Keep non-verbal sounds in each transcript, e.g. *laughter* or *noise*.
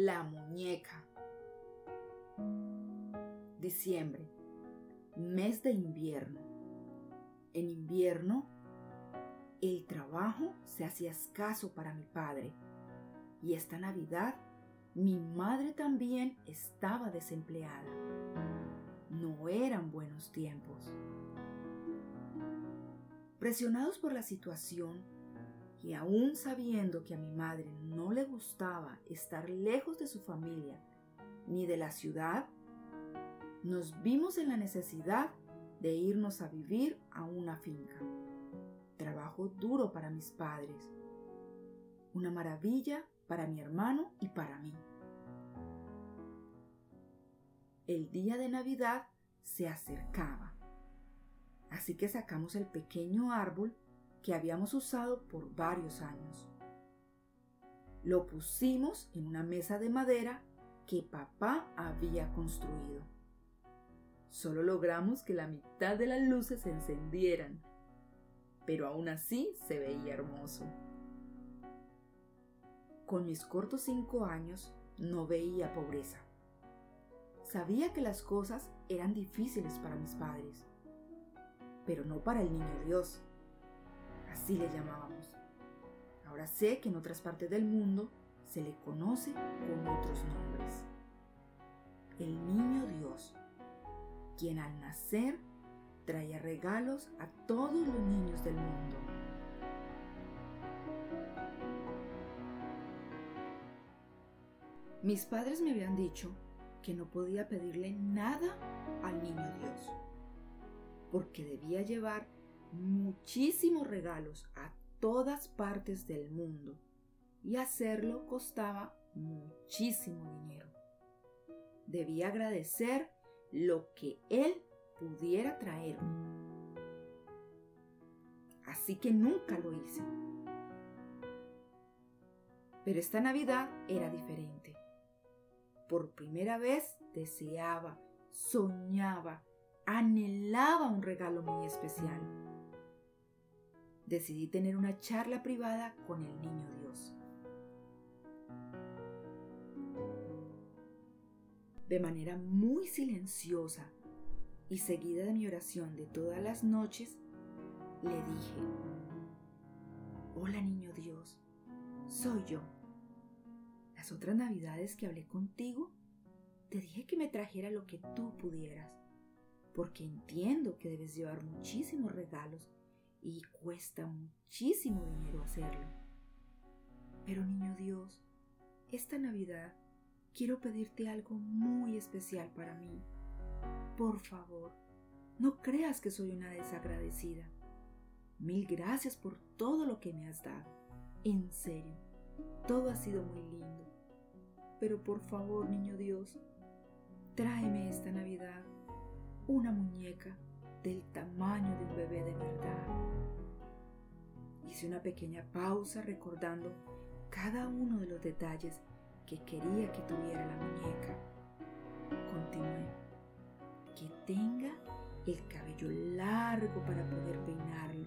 La muñeca. Diciembre, mes de invierno. En invierno, el trabajo se hacía escaso para mi padre y esta Navidad mi madre también estaba desempleada. No eran buenos tiempos. Presionados por la situación y aún sabiendo que a mi madre no le gustaba estar lejos de su familia ni de la ciudad, nos vimos en la necesidad de irnos a vivir a una finca. Trabajo duro para mis padres. Una maravilla para mi hermano y para mí. El día de Navidad se acercaba, así que sacamos el pequeño árbol que habíamos usado por varios años. Lo pusimos en una mesa de madera que papá había construido. Solo logramos que la mitad de las luces se encendieran, pero aún así se veía hermoso. Con mis cortos cinco años no veía pobreza. Sabía que las cosas eran difíciles para mis padres, pero no para el niño Dios. Así le llamábamos. Ahora sé que en otras partes del mundo se le conoce con otros nombres. El niño Dios quien al nacer traía regalos a todos los niños del mundo. Mis padres me habían dicho que no podía pedirle nada al niño Dios, porque debía llevar muchísimos regalos a todas partes del mundo y hacerlo costaba muchísimo dinero. Debía agradecer lo que Él pudiera traerme. Así que nunca lo hice. Pero esta Navidad era diferente. Por primera vez deseaba, soñaba, anhelaba un regalo muy especial. Decidí tener una charla privada con el niño Dios. de manera muy silenciosa y seguida de mi oración de todas las noches, le dije, Hola niño Dios, soy yo. Las otras navidades que hablé contigo, te dije que me trajera lo que tú pudieras, porque entiendo que debes llevar muchísimos regalos y cuesta muchísimo dinero hacerlo. Pero niño Dios, esta Navidad quiero pedirte algo muy especial para mí. Por favor, no creas que soy una desagradecida. Mil gracias por todo lo que me has dado. En serio, todo ha sido muy lindo. Pero por favor, niño Dios, tráeme esta Navidad una muñeca del tamaño de un bebé de verdad. Hice una pequeña pausa recordando cada uno de los detalles que quería que tuviera la muñeca. Continué. Que tenga el cabello largo para poder peinarlo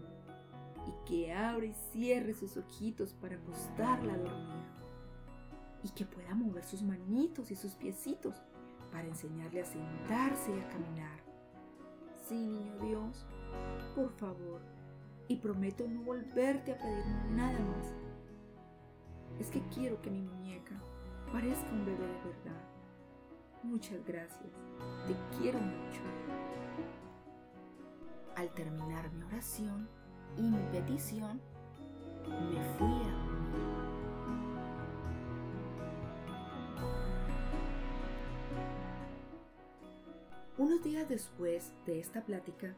y que abra y cierre sus ojitos para acostarla a dormir y que pueda mover sus manitos y sus piecitos para enseñarle a sentarse y a caminar. Sí, niño Dios, por favor, y prometo no volverte a pedir nada más. Es que quiero que mi muñeca parezca un bebé de verdad. Muchas gracias, te quiero mucho. Al terminar mi oración y mi petición, me fui a dormir. Unos días después de esta plática,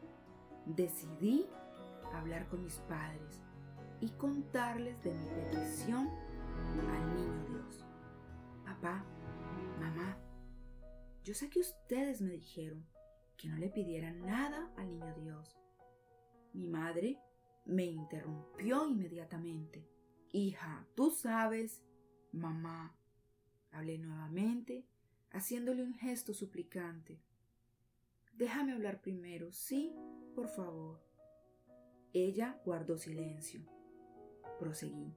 decidí hablar con mis padres y contarles de mi petición al niño Dios. Papá, mamá, yo sé que ustedes me dijeron que no le pidiera nada al niño Dios. Mi madre me interrumpió inmediatamente. Hija, tú sabes, mamá. Hablé nuevamente, haciéndole un gesto suplicante. Déjame hablar primero, sí, por favor. Ella guardó silencio. Proseguí.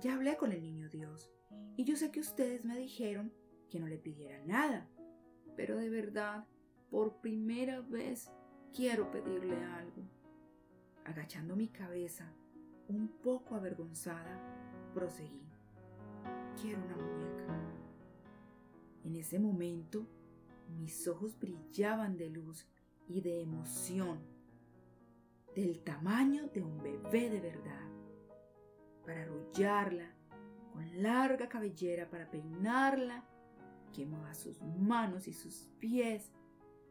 Ya hablé con el niño Dios Y yo sé que ustedes me dijeron que no le pidiera nada, pero de verdad, por primera vez, quiero pedirle algo. Agachando mi cabeza, un poco avergonzada, proseguí. Quiero una muñeca. En ese momento, mis ojos brillaban de luz y de emoción, del tamaño de un bebé de verdad, para arrullarla con larga cabellera, para peinarla, que mueva sus manos y sus pies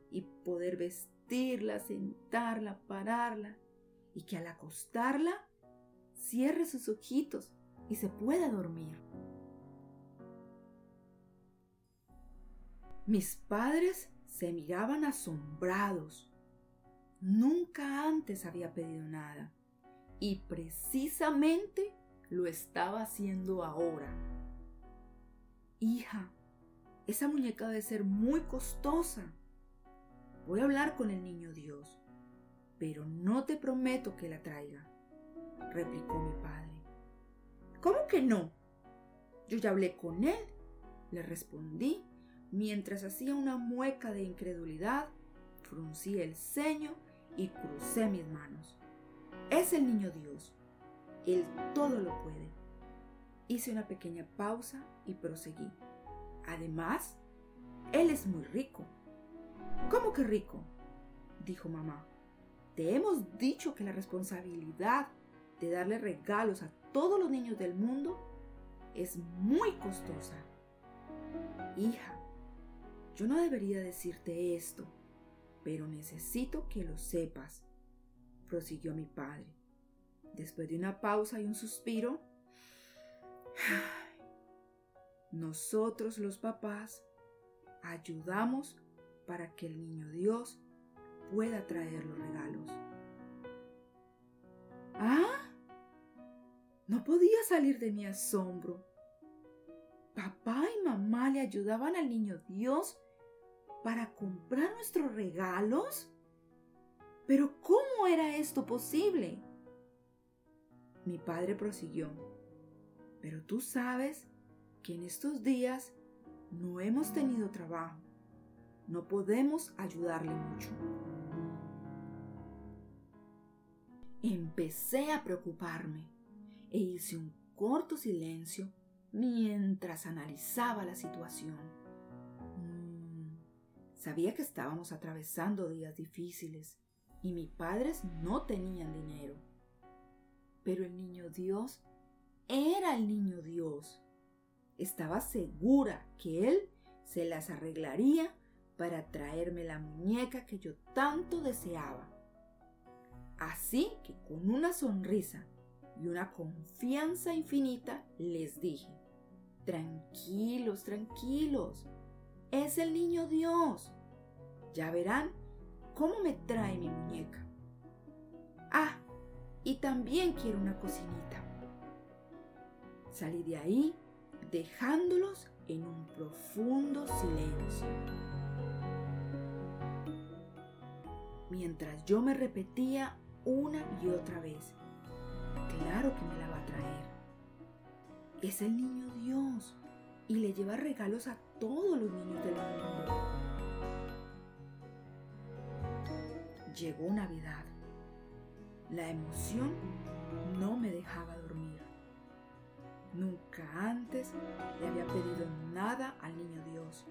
y poder vestirla, sentarla, pararla y que al acostarla cierre sus ojitos y se pueda dormir. Mis padres se miraban asombrados. Nunca antes había pedido nada y precisamente lo estaba haciendo ahora. Hija, esa muñeca debe ser muy costosa. Voy a hablar con el niño Dios, pero no te prometo que la traiga, replicó mi padre. ¿Cómo que no? Yo ya hablé con él, le respondí mientras hacía una mueca de incredulidad, fruncí el ceño y crucé mis manos. Es el niño Dios. Él todo lo puede. Hice una pequeña pausa y proseguí. Además, él es muy rico. ¿Cómo que rico? dijo mamá. Te hemos dicho que la responsabilidad de darle regalos a todos los niños del mundo es muy costosa. Hija, yo no debería decirte esto, pero necesito que lo sepas, prosiguió mi padre. Después de una pausa y un suspiro, *sighs* nosotros los papás ayudamos para que el niño Dios pueda traer los regalos. ¿Ah? No podía salir de mi asombro. Papá y mamá le ayudaban al niño Dios para comprar nuestros regalos? Pero ¿cómo era esto posible? Mi padre prosiguió, pero tú sabes que en estos días no hemos tenido trabajo. No podemos ayudarle mucho. Empecé a preocuparme e hice un corto silencio mientras analizaba la situación. Sabía que estábamos atravesando días difíciles y mis padres no tenían dinero. Pero el niño Dios era el niño Dios. Estaba segura que él se las arreglaría para traerme la muñeca que yo tanto deseaba. Así que con una sonrisa y una confianza infinita les dije, tranquilos, tranquilos, es el niño Dios. Ya verán cómo me trae mi muñeca. Ah, y también quiero una cocinita. Salí de ahí dejándolos en un profundo silencio. Mientras yo me repetía una y otra vez, claro que me la va a traer. Es el niño Dios y le lleva regalos a todos los niños del mundo. Llegó Navidad. La emoción no me dejaba dormir. Nunca antes le había pedido nada al niño Dios.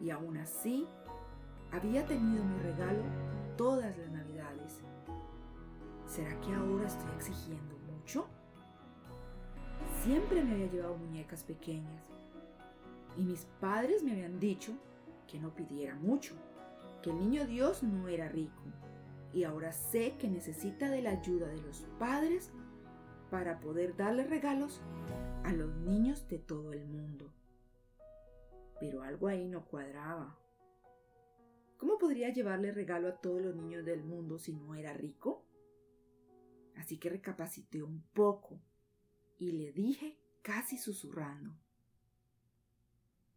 Y aún así, había tenido mi regalo todas las Navidades. ¿Será que ahora estoy exigiendo mucho? Siempre me había llevado muñecas pequeñas. Y mis padres me habían dicho que no pidiera mucho que el niño Dios no era rico y ahora sé que necesita de la ayuda de los padres para poder darle regalos a los niños de todo el mundo. Pero algo ahí no cuadraba. ¿Cómo podría llevarle regalo a todos los niños del mundo si no era rico? Así que recapacité un poco y le dije casi susurrando.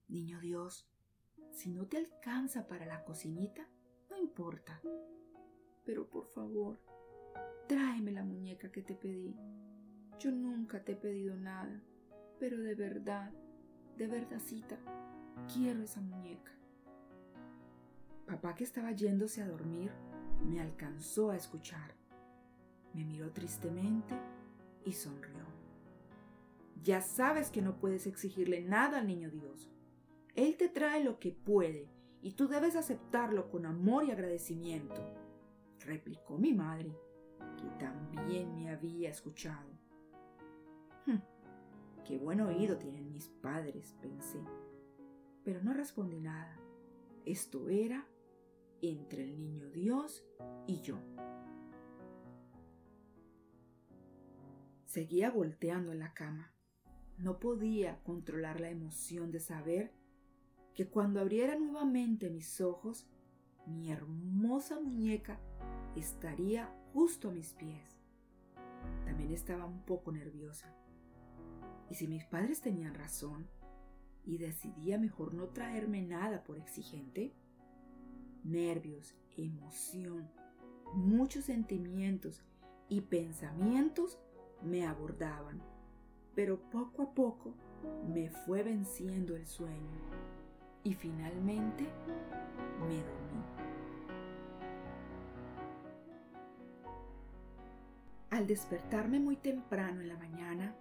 Niño Dios, si no te alcanza para la cocinita, no importa. Pero por favor, tráeme la muñeca que te pedí. Yo nunca te he pedido nada pero de verdad, de verdadcita, quiero esa muñeca. Papá que estaba yéndose a dormir me alcanzó a escuchar. Me miró tristemente y sonrió. Ya sabes que no puedes exigirle nada al niño Dios. Él te trae lo que puede y tú debes aceptarlo con amor y agradecimiento, replicó mi madre, que también me había escuchado. Hm, qué buen oído tienen mis padres, pensé, pero no respondí nada. Esto era entre el niño Dios y yo. Seguía volteando en la cama. No podía controlar la emoción de saber que cuando abriera nuevamente mis ojos, mi hermosa muñeca estaría justo a mis pies. También estaba un poco nerviosa. ¿Y si mis padres tenían razón y decidía mejor no traerme nada por exigente? Nervios, emoción, muchos sentimientos y pensamientos me abordaban, pero poco a poco me fue venciendo el sueño y finalmente me dormí. Al despertarme muy temprano en la mañana,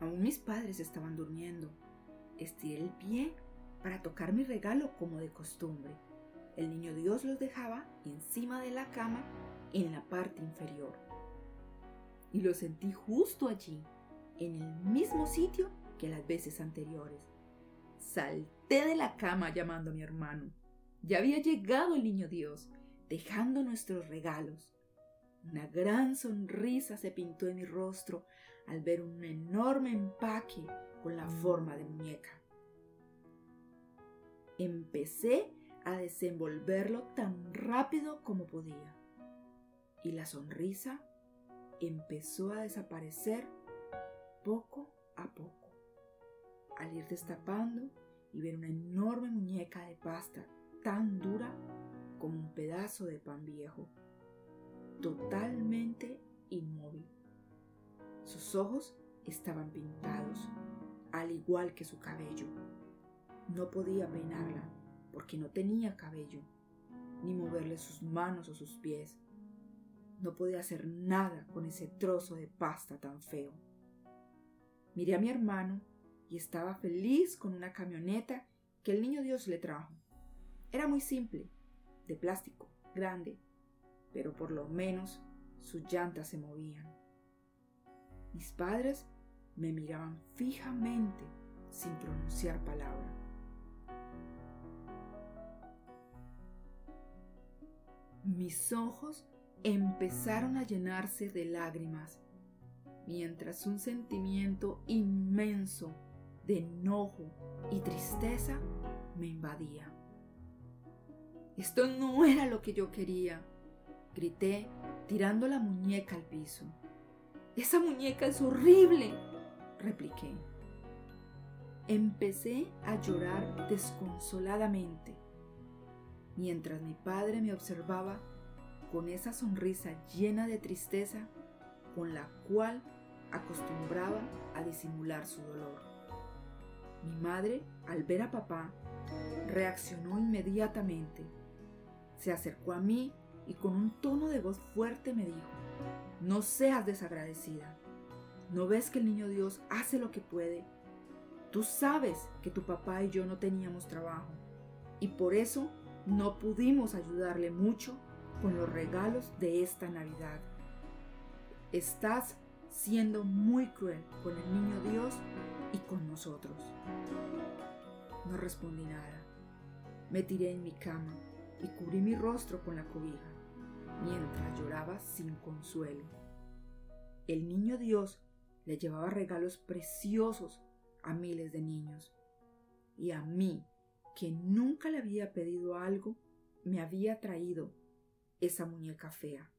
aún mis padres estaban durmiendo. Estiré el pie para tocar mi regalo como de costumbre. El niño Dios los dejaba encima de la cama en la parte inferior. Y lo sentí justo allí, en el mismo sitio que las veces anteriores. De la cama llamando a mi hermano. Ya había llegado el niño Dios, dejando nuestros regalos. Una gran sonrisa se pintó en mi rostro al ver un enorme empaque con la forma de muñeca. Empecé a desenvolverlo tan rápido como podía y la sonrisa empezó a desaparecer poco a poco al ir destapando y ver una enorme muñeca de pasta tan dura como un pedazo de pan viejo, totalmente inmóvil. Sus ojos estaban pintados, al igual que su cabello. No podía peinarla porque no tenía cabello, ni moverle sus manos o sus pies. No podía hacer nada con ese trozo de pasta tan feo. Miré a mi hermano y estaba feliz con una camioneta que el niño Dios le trajo. Era muy simple, de plástico, grande, pero por lo menos sus llantas se movían. Mis padres me miraban fijamente sin pronunciar palabra. Mis ojos empezaron a llenarse de lágrimas, mientras un sentimiento inmenso de enojo y tristeza me invadía. Esto no era lo que yo quería, grité tirando la muñeca al piso. Esa muñeca es horrible, repliqué. Empecé a llorar desconsoladamente, mientras mi padre me observaba con esa sonrisa llena de tristeza con la cual acostumbraba a disimular su dolor. Mi madre, al ver a papá, reaccionó inmediatamente. Se acercó a mí y con un tono de voz fuerte me dijo, no seas desagradecida. ¿No ves que el niño Dios hace lo que puede? Tú sabes que tu papá y yo no teníamos trabajo y por eso no pudimos ayudarle mucho con los regalos de esta Navidad. Estás siendo muy cruel con el niño Dios y con nosotros. No respondí nada. Me tiré en mi cama y cubrí mi rostro con la cobija, mientras lloraba sin consuelo. El niño Dios le llevaba regalos preciosos a miles de niños. Y a mí, que nunca le había pedido algo, me había traído esa muñeca fea.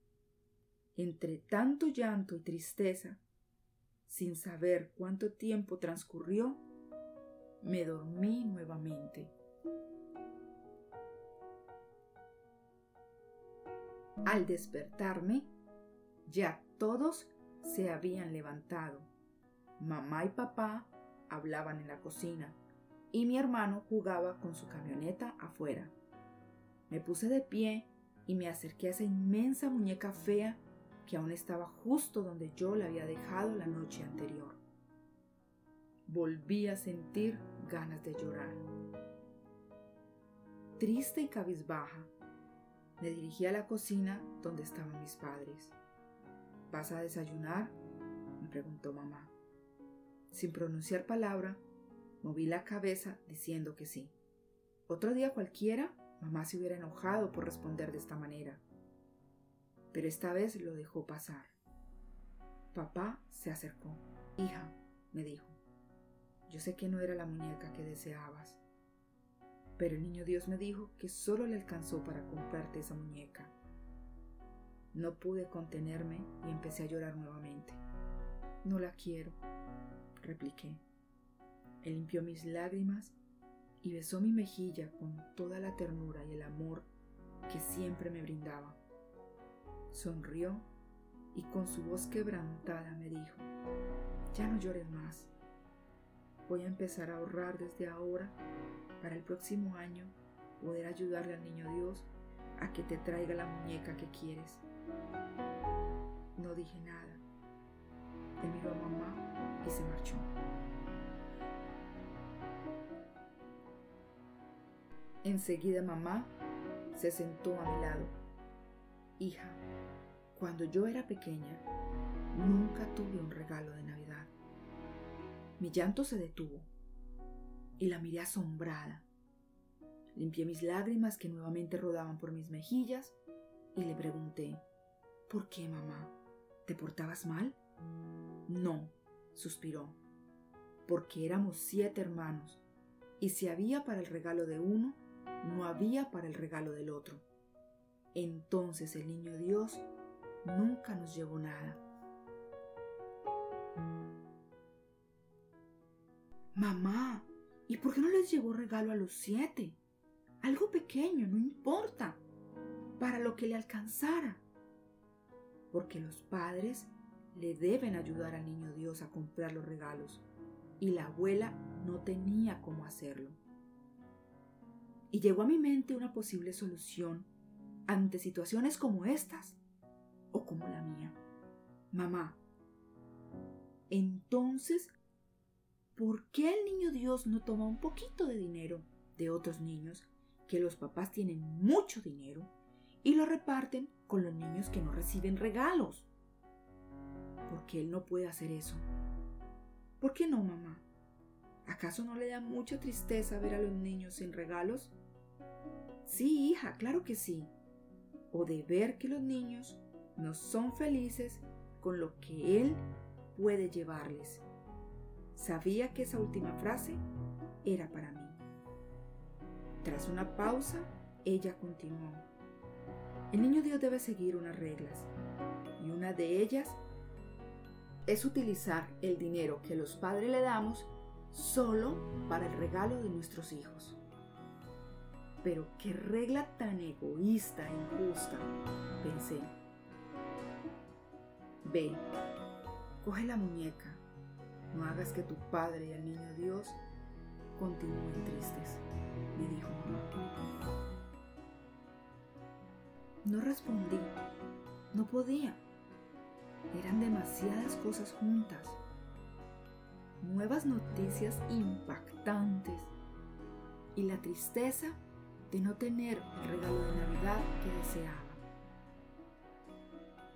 Entre tanto llanto y tristeza, sin saber cuánto tiempo transcurrió, me dormí nuevamente. Al despertarme, ya todos se habían levantado. Mamá y papá hablaban en la cocina y mi hermano jugaba con su camioneta afuera. Me puse de pie y me acerqué a esa inmensa muñeca fea que aún estaba justo donde yo la había dejado la noche anterior. Volví a sentir ganas de llorar. Triste y cabizbaja, me dirigí a la cocina donde estaban mis padres. ¿Vas a desayunar? me preguntó mamá. Sin pronunciar palabra, moví la cabeza diciendo que sí. Otro día cualquiera, mamá se hubiera enojado por responder de esta manera. Pero esta vez lo dejó pasar. Papá se acercó. Hija, me dijo, yo sé que no era la muñeca que deseabas, pero el niño Dios me dijo que solo le alcanzó para comprarte esa muñeca. No pude contenerme y empecé a llorar nuevamente. No la quiero, repliqué. Él limpió mis lágrimas y besó mi mejilla con toda la ternura y el amor que siempre me brindaba. Sonrió y con su voz quebrantada me dijo, ya no llores más. Voy a empezar a ahorrar desde ahora para el próximo año poder ayudarle al niño Dios a que te traiga la muñeca que quieres. No dije nada. Él miró a mamá y se marchó. Enseguida mamá se sentó a mi lado. Hija, cuando yo era pequeña, nunca tuve un regalo de Navidad. Mi llanto se detuvo y la miré asombrada. Limpié mis lágrimas que nuevamente rodaban por mis mejillas y le pregunté, ¿por qué, mamá? ¿Te portabas mal? No, suspiró, porque éramos siete hermanos, y si había para el regalo de uno, no había para el regalo del otro. Entonces el niño Dios nunca nos llevó nada. Mamá, ¿y por qué no les llevó regalo a los siete? Algo pequeño, no importa, para lo que le alcanzara. Porque los padres le deben ayudar al niño Dios a comprar los regalos, y la abuela no tenía cómo hacerlo y llegó a mi mente una posible solución ante situaciones como estas como la mía. Mamá, entonces, ¿por qué el niño Dios no toma un poquito de dinero de otros niños que los papás tienen mucho dinero y lo reparten con los niños que no reciben regalos? ¿Por qué él no puede hacer eso? ¿Por qué no, mamá? ¿Acaso no le da mucha tristeza ver a los niños sin regalos? Sí, hija, claro que sí. O de ver que los niños no son felices con lo que Él puede llevarles. Sabía que esa última frase era para mí. Tras una pausa, ella continuó. El niño Dios debe seguir unas reglas, y una de ellas es utilizar el dinero que los padres le damos solo para el regalo de nuestros hijos. Pero qué regla tan egoísta e injusta, pensé. Ve, coge la muñeca, no hagas que tu padre y el niño Dios continúen tristes, me dijo. No respondí, no podía. Eran demasiadas cosas juntas. Nuevas noticias impactantes y la tristeza de no tener el regalo de Navidad que deseaba.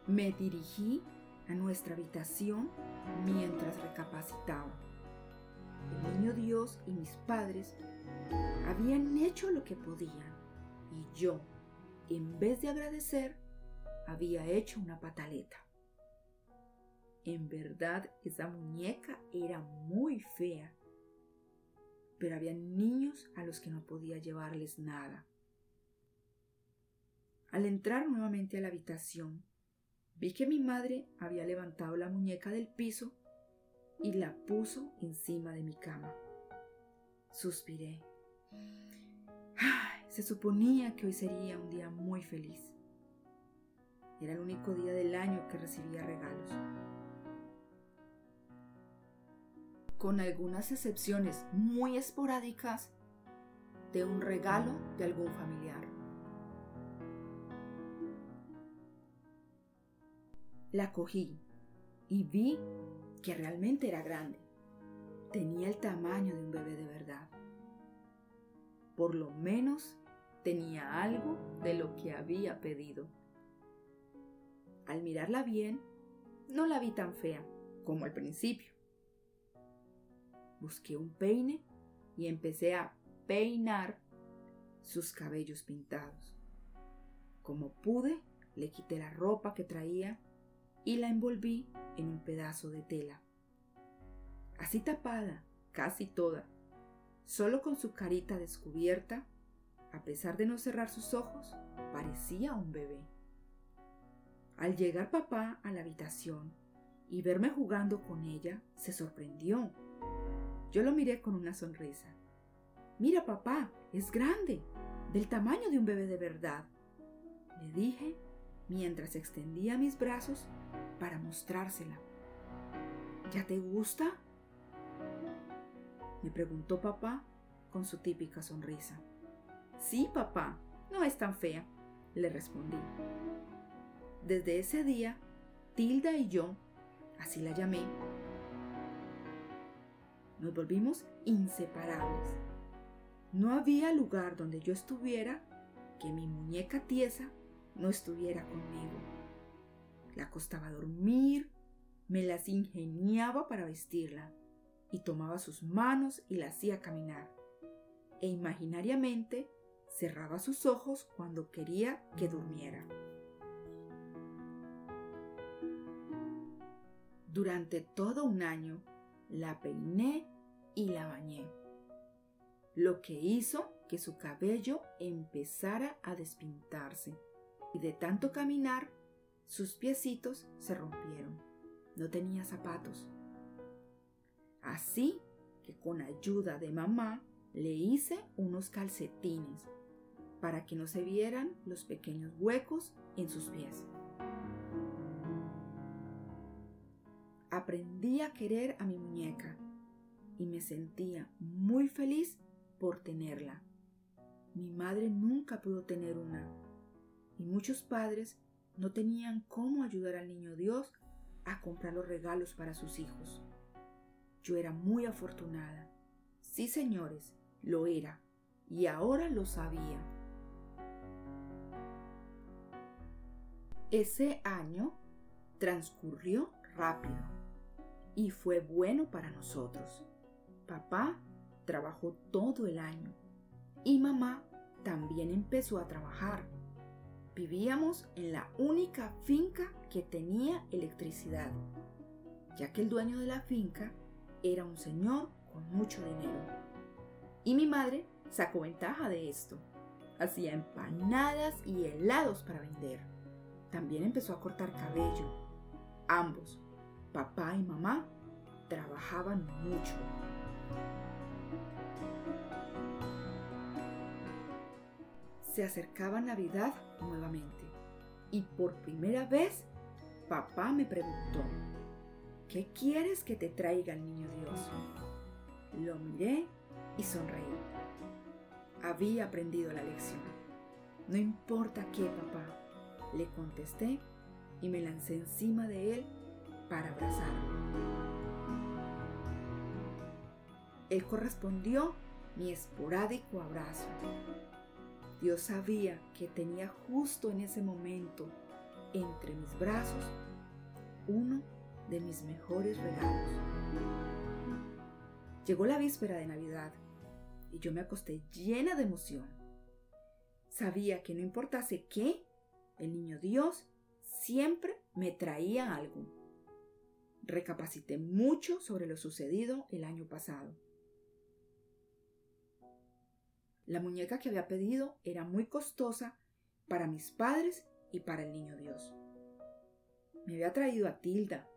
Me dirigí a nuestra habitación mientras recapacitaba. El niño Dios y mis padres habían hecho lo que podían y yo, en vez de agradecer, había hecho una pataleta. En verdad, esa muñeca era muy fea pero había niños a los que no podía llevarles nada. Al entrar nuevamente a la habitación, vi que mi madre había levantado la muñeca del piso y la puso encima de mi cama. Suspiré. se suponía que hoy sería un día muy feliz. Era el único día del año que recibía regalos. con algunas excepciones muy esporádicas, de un regalo de algún familiar. La cogí y vi que realmente era grande. Tenía el tamaño de un bebé de verdad. Por lo menos tenía algo de lo que había pedido. Al mirarla bien, no la vi tan fea como al principio. Busqué un peine y empecé a peinar sus cabellos pintados. Como pude, le quité la ropa que traía y la envolví en un pedazo de tela. Así tapada, casi toda, solo con su carita descubierta, a pesar de no cerrar sus ojos, parecía un bebé. Al llegar papá a la habitación y verme jugando con ella, se sorprendió. Yo lo miré con una sonrisa. Mira, papá, es grande, del tamaño de un bebé de verdad, le dije mientras extendía mis brazos para mostrársela. ¿Ya te gusta? Me preguntó papá con su típica sonrisa. Sí, papá, no es tan fea, le respondí. Desde ese día, Tilda y yo, así la llamé, nos volvimos inseparables. No había lugar donde yo estuviera que mi muñeca tiesa no estuviera conmigo. La costaba dormir, me las ingeniaba para vestirla y tomaba sus manos y la hacía caminar. E imaginariamente cerraba sus ojos cuando quería que durmiera. Durante todo un año la peiné y la bañé, lo que hizo que su cabello empezara a despintarse y de tanto caminar sus piecitos se rompieron. No tenía zapatos. Así que con ayuda de mamá le hice unos calcetines para que no se vieran los pequeños huecos en sus pies. aprendí a querer a mi muñeca y me sentía muy feliz por tenerla. Mi madre nunca pudo tener una y muchos padres no tenían cómo ayudar al niño Dios a comprar los regalos para sus hijos. Yo era muy afortunada. Sí, señores, lo era y ahora lo sabía. Ese año transcurrió rápido y fue bueno para nosotros. Papá trabajó todo el año y mamá también empezó a trabajar. Vivíamos en la única finca que tenía electricidad, ya que el dueño de la finca era un señor con mucho dinero. Y mi madre sacó ventaja de esto. Hacía empanadas y helados para vender. También empezó a cortar cabello. Ambos papá y mamá trabajaban mucho. Se acercaba Navidad nuevamente y por primera vez papá me preguntó, ¿qué quieres que te traiga el niño Dios? Lo miré y sonreí. Había aprendido la lección. No importa qué, papá, le contesté y me lancé encima de él para abrazarlo. Él correspondió mi esporádico abrazo. Dios sabía que tenía justo en ese momento entre mis brazos uno de mis mejores regalos. Llegó la víspera de Navidad y yo me acosté llena de emoción. Sabía que no importase qué, el niño Dios siempre me traía algo recapacité mucho sobre lo sucedido el año pasado. La muñeca que había pedido era muy costosa para mis padres y para el niño Dios. Me había traído a Tilda,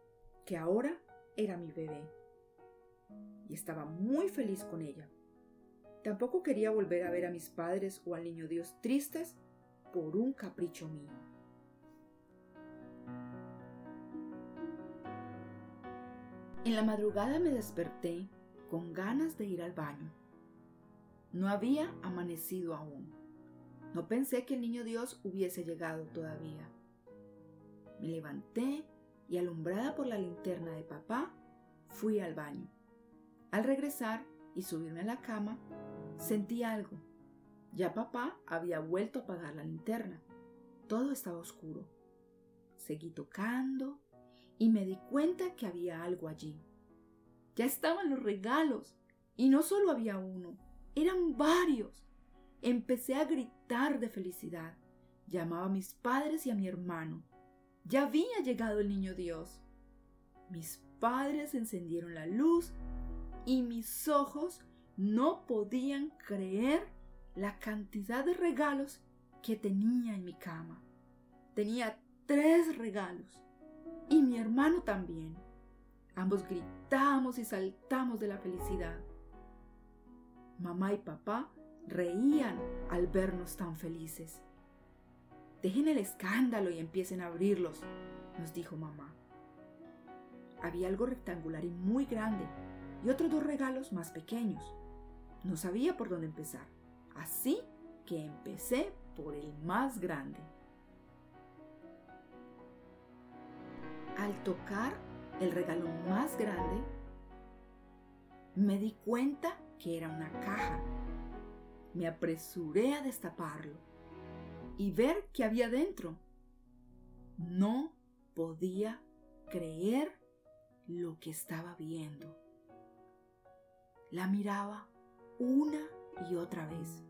que ahora era mi bebé, y estaba muy feliz con ella. Tampoco quería volver a ver a mis padres o al niño Dios tristes por un capricho mío. En la madrugada me desperté con ganas de ir al baño. No había amanecido aún. No pensé que el niño Dios hubiese llegado todavía. Me levanté y alumbrada por la linterna de papá, fui al baño. Al regresar y subirme a la cama, sentí algo. Ya papá había vuelto a apagar la linterna. Todo estaba oscuro. Seguí tocando y me di cuenta que había algo allí. Ya estaban los regalos y no solo había uno, eran varios. Empecé a gritar de felicidad. Llamaba a mis padres y a mi hermano. Ya había llegado el niño Dios. Mis padres encendieron la luz y mis ojos no podían creer la cantidad de regalos que tenía en mi cama. Tenía tres regalos y mi hermano también. Ambos gritamos y saltamos de la felicidad. Mamá y papá reían al vernos tan felices. Dejen el escándalo y empiecen a abrirlos, nos dijo mamá. Había algo rectangular y muy grande y otros dos regalos más pequeños. No sabía por dónde empezar, así que empecé por el más grande. Al tocar el regalo más grande, me di cuenta que era una caja. Me apresuré a destaparlo y ver qué había dentro. No podía creer lo que estaba viendo. La miraba una y otra vez.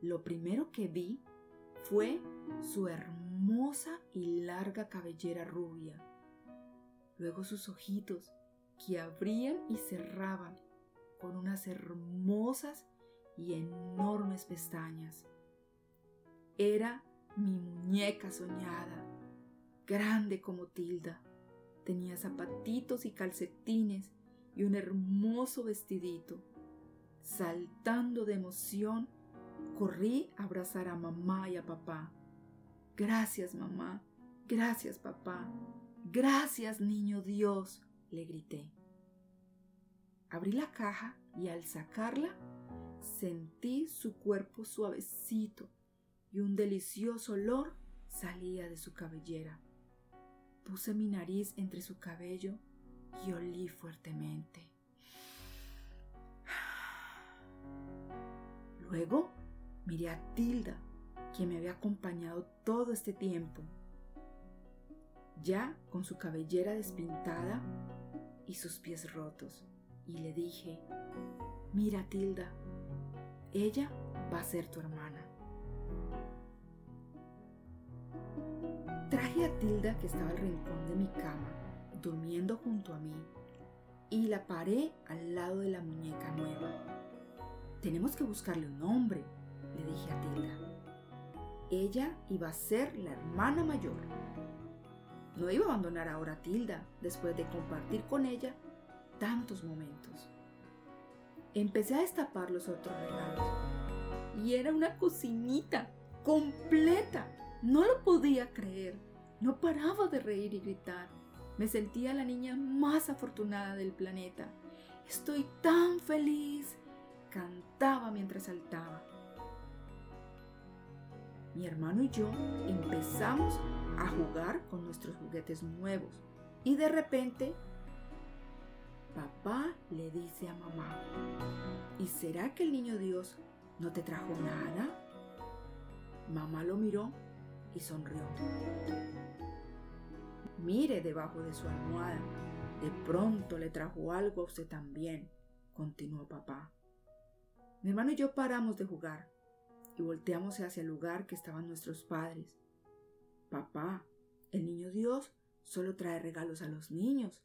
Lo primero que vi fue su hermosa y larga cabellera rubia. Luego sus ojitos que abrían y cerraban con unas hermosas y enormes pestañas. Era mi muñeca soñada, grande como Tilda. Tenía zapatitos y calcetines y un hermoso vestidito. Saltando de emoción, corrí a abrazar a mamá y a papá. Gracias, mamá. Gracias, papá. Gracias, niño Dios, le grité. Abrí la caja y al sacarla sentí su cuerpo suavecito y un delicioso olor salía de su cabellera. Puse mi nariz entre su cabello y olí fuertemente. Luego miré a Tilda, quien me había acompañado todo este tiempo, ya con su cabellera despintada y sus pies rotos, y le dije, mira Tilda, ella va a ser tu hermana. Traje a Tilda que estaba al rincón de mi cama durmiendo junto a mí y la paré al lado de la muñeca nueva. Tenemos que buscarle un nombre, le dije a Tilda. Ella iba a ser la hermana mayor. No iba a abandonar ahora a Tilda después de compartir con ella tantos momentos. Empecé a destapar los otros regalos y era una cocinita completa. No lo podía creer. No paraba de reír y gritar. Me sentía la niña más afortunada del planeta. Estoy tan feliz, cantaba mientras saltaba. Mi hermano y yo empezamos a jugar con nuestros juguetes nuevos y de repente papá le dice a mamá, ¿y será que el niño Dios no te trajo nada? Mamá lo miró y sonrió. Mire debajo de su almohada. De pronto le trajo algo a usted también, continuó papá. Mi hermano y yo paramos de jugar y volteamos hacia el lugar que estaban nuestros padres. Papá, el niño Dios solo trae regalos a los niños,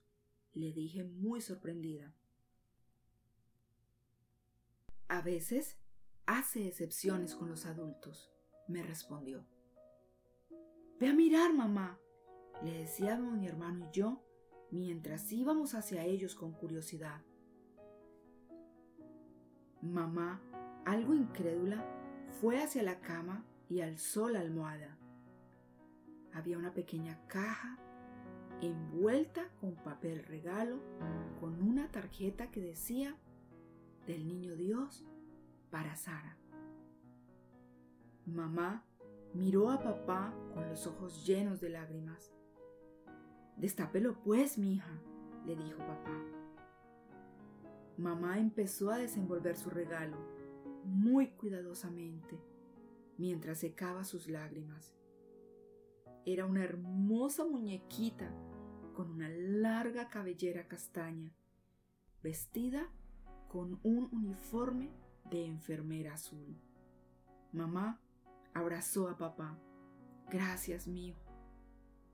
le dije muy sorprendida. A veces hace excepciones con los adultos, me respondió. Ve a mirar, mamá, le decíamos mi hermano y yo mientras íbamos hacia ellos con curiosidad. Mamá, algo incrédula, fue hacia la cama y alzó la almohada. Había una pequeña caja envuelta con papel regalo con una tarjeta que decía del niño Dios para Sara. Mamá miró a papá con los ojos llenos de lágrimas. Destápelo pues, mi hija, le dijo papá. Mamá empezó a desenvolver su regalo muy cuidadosamente mientras secaba sus lágrimas. Era una hermosa muñequita con una larga cabellera castaña, vestida con un uniforme de enfermera azul. Mamá abrazó a papá. Gracias, mío.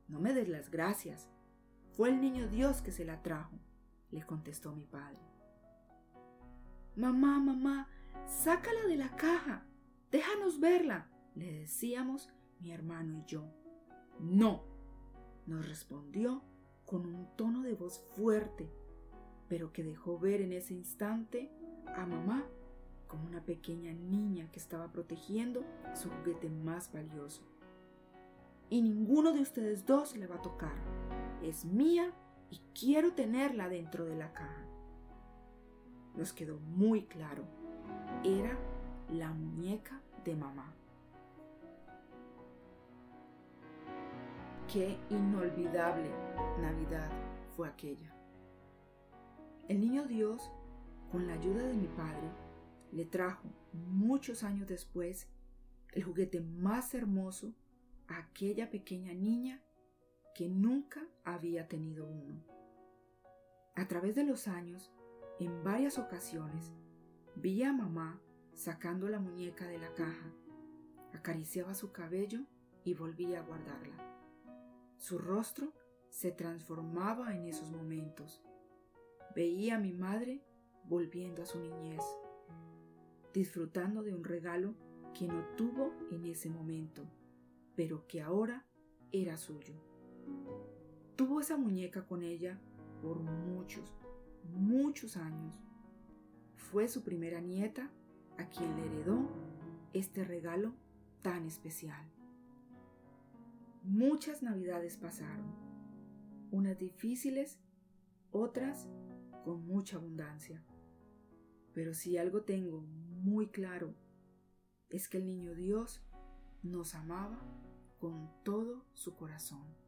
No me des las gracias. Fue el niño Dios que se la trajo, le contestó mi padre. Mamá, mamá, sácala de la caja. Déjanos verla, le decíamos mi hermano y yo. No, nos respondió con un tono de voz fuerte, pero que dejó ver en ese instante a mamá como una pequeña niña que estaba protegiendo su juguete más valioso. Y ninguno de ustedes dos le va a tocar. Es mía y quiero tenerla dentro de la caja. Nos quedó muy claro. Era la muñeca de mamá. Qué inolvidable Navidad fue aquella. El niño Dios, con la ayuda de mi padre, le trajo muchos años después el juguete más hermoso a aquella pequeña niña que nunca había tenido uno. A través de los años, en varias ocasiones, vi a mamá sacando la muñeca de la caja, acariciaba su cabello y volvía a guardarla. Su rostro se transformaba en esos momentos. Veía a mi madre volviendo a su niñez, disfrutando de un regalo que no tuvo en ese momento, pero que ahora era suyo. Tuvo esa muñeca con ella por muchos, muchos años. Fue su primera nieta a quien le heredó este regalo tan especial. Muchas navidades pasaron, unas difíciles, otras con mucha abundancia. Pero si algo tengo muy claro es que el niño Dios nos amaba con todo su corazón.